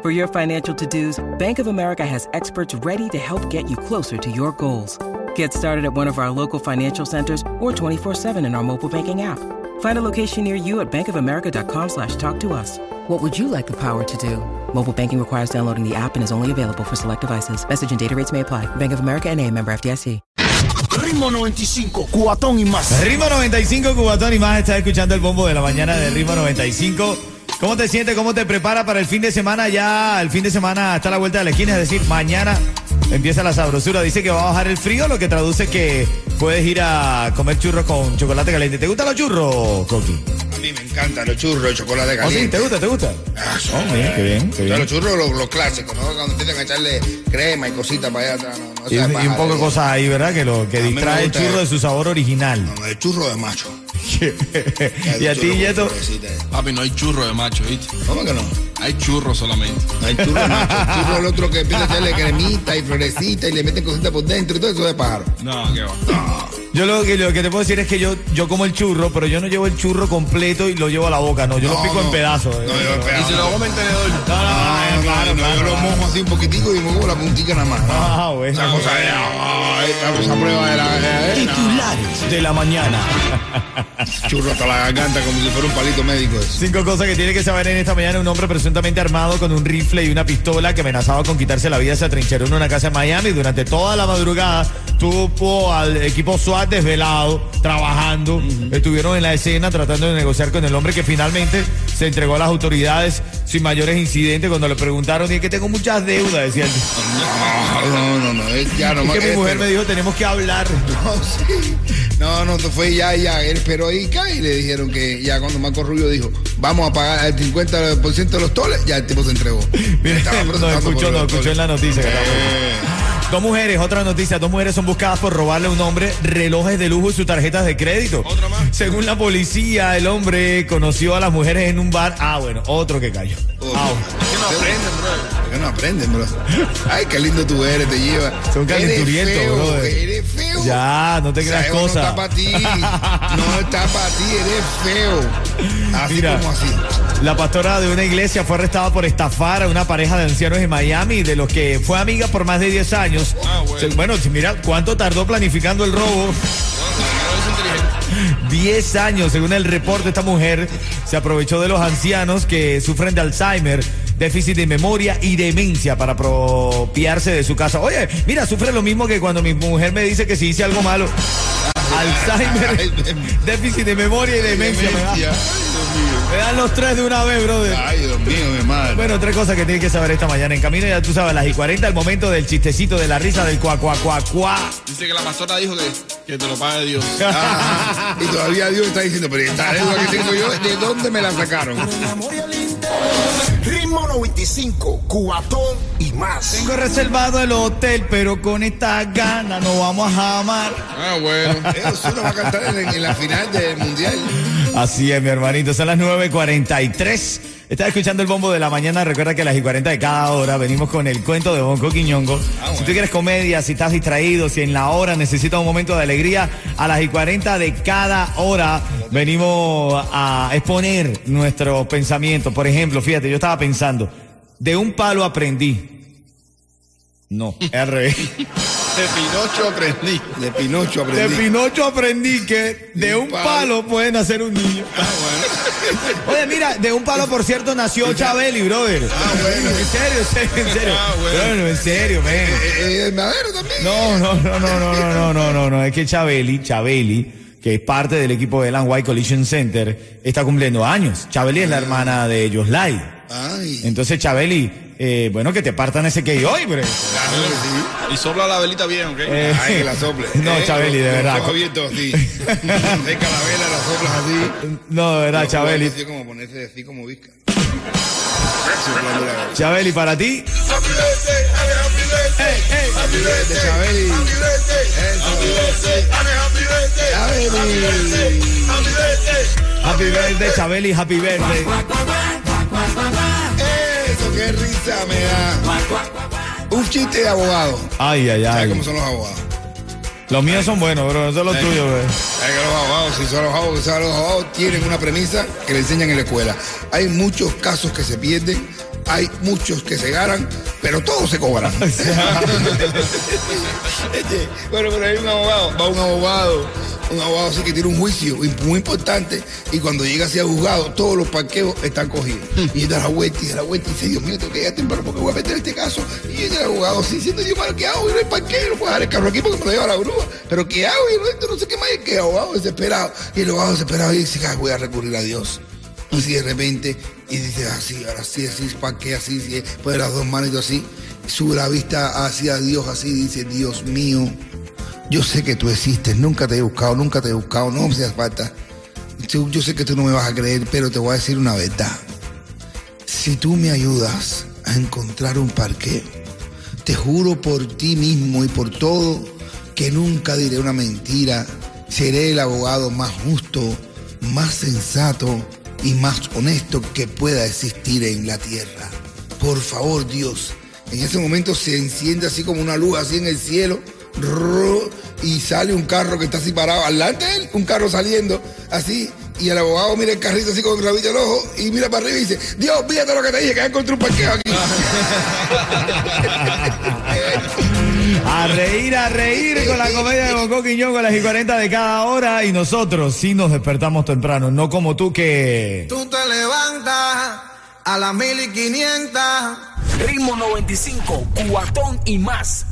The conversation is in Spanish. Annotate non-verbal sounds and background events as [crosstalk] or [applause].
For your financial to-dos, Bank of America has experts ready to help get you closer to your goals. Get started at one of our local financial centers or 24-7 in our mobile banking app. Find a location near you at bankofamerica.com slash talk to us. What would you like the power to do? Mobile banking requires downloading the app and is only available for select devices. Message and data rates may apply. Bank of America and a member FDIC. Ritmo 95, cuatón y más. Ritmo 95, Cubatón y más. Estás escuchando el bombo de la mañana de Ritmo 95. ¿Cómo te sientes? ¿Cómo te prepara para el fin de semana? Ya el fin de semana está a la vuelta de la esquina, es decir, mañana empieza la sabrosura. Dice que va a bajar el frío, lo que traduce que puedes ir a comer churros con chocolate caliente. ¿Te gustan los churros, Coqui? A mí me encantan los churros de chocolate ¿Oh, sí? caliente. ¿Te gusta? ¿Te gusta? Ah, son- Oh, bien, qué bien, qué bien. Los churros, los, los clásicos, ¿no? Cuando empiezan a echarle crema y cositas para allá atrás. No, no Y, un poco de cosas ahí, ¿verdad? Que lo que A distrae el churro el- de su sabor original. No, el churro de macho. [laughs] y a ti, Yeto. Papi, no hay churro de macho, ¿viste? ¿Cómo que no? Hay churro solamente. No hay churro de macho. El churro es el otro que empieza a echarle cremita y florecita y le meten cositas por dentro y todo eso de pájaro. No, qué va. Yo lo que, lo que te puedo decir es que yo, yo como el churro, pero yo no llevo el churro completo y lo llevo a la boca, no. Yo lo No, pico en no. pedazos. eh. No, yo Y si lo come en tenedor. Ah, claro, claro, yo lo mojo así un poquitico y mojo la puntica nada más. Ah, bueno. Esa cosa de ay, esa prueba de la Titulares de la mañana. [laughs] churro hasta la garganta como si fuera un palito médico. eso. Cinco cosas que tiene que saber en esta mañana. Un hombre presuntamente armado con un rifle y una pistola que amenazaba con quitarse la vida se atrincheró en una casa en Miami. Durante toda la madrugada tuvo al equipo SWAT desvelado, trabajando. Estuvieron en la escena tratando de negociar con el hombre que finalmente se entregó a las autoridades sin mayores incidentes. Cuando le preguntaron, y es que tengo muchas deudas, decía él. No, no, no, es ya no Es que mi mujer me dijo, tenemos que hablar. [laughs] No, sí. no, no, fue ya, ya, él esperó ahí y le dijeron que ya cuando Marco Rubio dijo, vamos a pagar el 50% de los toles, ya el tipo se entregó. [laughs] Mira, [laughs] no escuchó, no los escuchó en la noticia. que Eh, Dos mujeres, otra noticia, dos mujeres son buscadas por robarle a un hombre relojes de lujo y sus tarjetas de crédito. Otra más. Según la policía, el hombre conoció a las mujeres en un bar. Ah, bueno, otro que cayó. oh, Ah, Es que no aprenden, bro. ¿Por qué no aprenden, bro? Ay, qué lindo tú eres, te lleva. Son calenturientos, Eres feo, brother. Eres feo. Ya, no te O sea, creas No cosas. está para ti. No está para ti, eres feo. Así Mira. como así. La pastora de una iglesia fue arrestada por estafar a una pareja de ancianos en Miami, de los que fue amiga por más de 10 años. Ah, bueno. Bueno, mira cuánto tardó planificando el robo. No, es inteligente. 10 años, según el reporte, esta mujer se aprovechó de los ancianos que sufren de Alzheimer, déficit de memoria y demencia para apropiarse de su casa. Oye, mira, sufre lo mismo que cuando mi mujer me dice que si hice algo malo. Alzheimer, déficit de memoria y demencia. Me, da- Demencia. Ay, Dios mío. me dan los tres de una vez, brother. Ay, Dios mío, mi madre. Bueno, tres cosas que tienes que saber esta mañana. En camino ya tú sabes, las y 40, el momento del chistecito, de la risa, del cuá, cuá, cuá, cuá. Dice que la pastora dijo que, que te lo pague Dios. [laughs] Ah, y todavía Dios está diciendo, pero esta deuda que tengo yo, ¿de dónde me la sacaron? Ritmo 95, cuatón y más. Tengo reservado el hotel, pero con esta gana no vamos a jamar. Ah, bueno. Eso lo va a cantar en, en la final del mundial. Así es, mi hermanito. Son las 9.43. Estás escuchando el bombo de la mañana. Recuerda que a las y 40 de cada hora venimos con el cuento de Bonco Quiñongo. Si tú quieres comedia, si estás distraído, si en la hora necesitas un momento de alegría, a las y 40 de cada hora venimos a exponer nuestros pensamientos. Por ejemplo, fíjate, yo estaba pensando, de un palo aprendí. No, es al revés. [laughs] De Pinocho aprendí. De Pinocho De aprendí. Pinocho aprendí que de un palo puede nacer un niño. [laughs] Oye, mira, de un palo, por cierto, nació Chabeli, brother. Ah, bueno. [laughs] En serio, en serio, en serio. Ah, bueno. Bueno, en serio, ven. Eh, eh, el madero también. No, no, no, no, no, no, no, no, no, no. Es que Chabeli, Chabeli, que es parte del equipo del White Collision Center, está cumpliendo años. Chabeli es la hermana de Joslay. Ay. Entonces, Chabeli, eh, bueno, que te partan ese que hoy, bre. Claro que sí. Y sopla la velita bien, ¿ok? Eh, Ay, que la sople. [laughs] No, Eh, Chabeli, de verdad. abiertos así. [laughs] Seca la vela, la soplas así. No, de verdad, Chabeli. así como ponerse así como visca. Chabeli, para ti. De Chabeli. Chabeli. Happy birthday, Chabeli, happy birthday. Qué risa me da. Un chiste de abogado. Ay, ay, ¿Sabes ay. cómo son los abogados? Los míos son buenos, bro. Eso es lo tuyo, bro. Es que los abogados, si son los abogados, los abogados tienen una premisa que le enseñan en la escuela. Hay muchos casos que se pierden, hay muchos que se ganan, pero todos se cobran. [laughs] [laughs] Bueno, pero hay un abogado, va un abogado, un abogado así que tiene un juicio muy importante y cuando llega hacia juzgado, todos los parqueos están cogidos. [laughs] Y da la vuelta y da la vuelta y dice, Dios mío, tengo que llegar temprano porque voy a meter este caso. Y llega el abogado así diciendo, Dios mío, ¿qué hago? Yo no hay parqueo, no puedo dejar el carro aquí porque me lo lleva la grúa. Pero ¿qué hago? Y no, no sé qué más. Y que abogado desesperado. Y el abogado desesperado y dice, "Ay, voy a recurrir a Dios. Así de repente, y dice así, ahora sí, así, parquea así, así, pone las dos manitos así, sube la vista hacia Dios así, dice, Dios mío, yo sé que tú existes, nunca te he buscado, nunca te he buscado, no me hace falta. Tú- Yo sé que tú no me vas a creer, pero te voy a decir una verdad. Si tú me ayudas a encontrar un parqueo, te juro por ti mismo y por todo que nunca diré una mentira. Seré el abogado más justo, más sensato y más honesto que pueda existir en la tierra. Por favor, Dios. En ese momento se enciende así como una luz así en el cielo. Y sale un carro que está así parado. Adelante de él, un carro saliendo así. Y el abogado mira el carrito así con el del ojo y mira para arriba y dice, Dios, fíjate lo que te dije, que encontré un parqueo aquí. [laughs] A reír, a reír con la comedia de Bonco Quiñón a las y 40 de cada hora. Y nosotros sí nos despertamos temprano, no como tú que. Tú te levantas a las mil y quinientas. Ritmo 95, cuatón y más.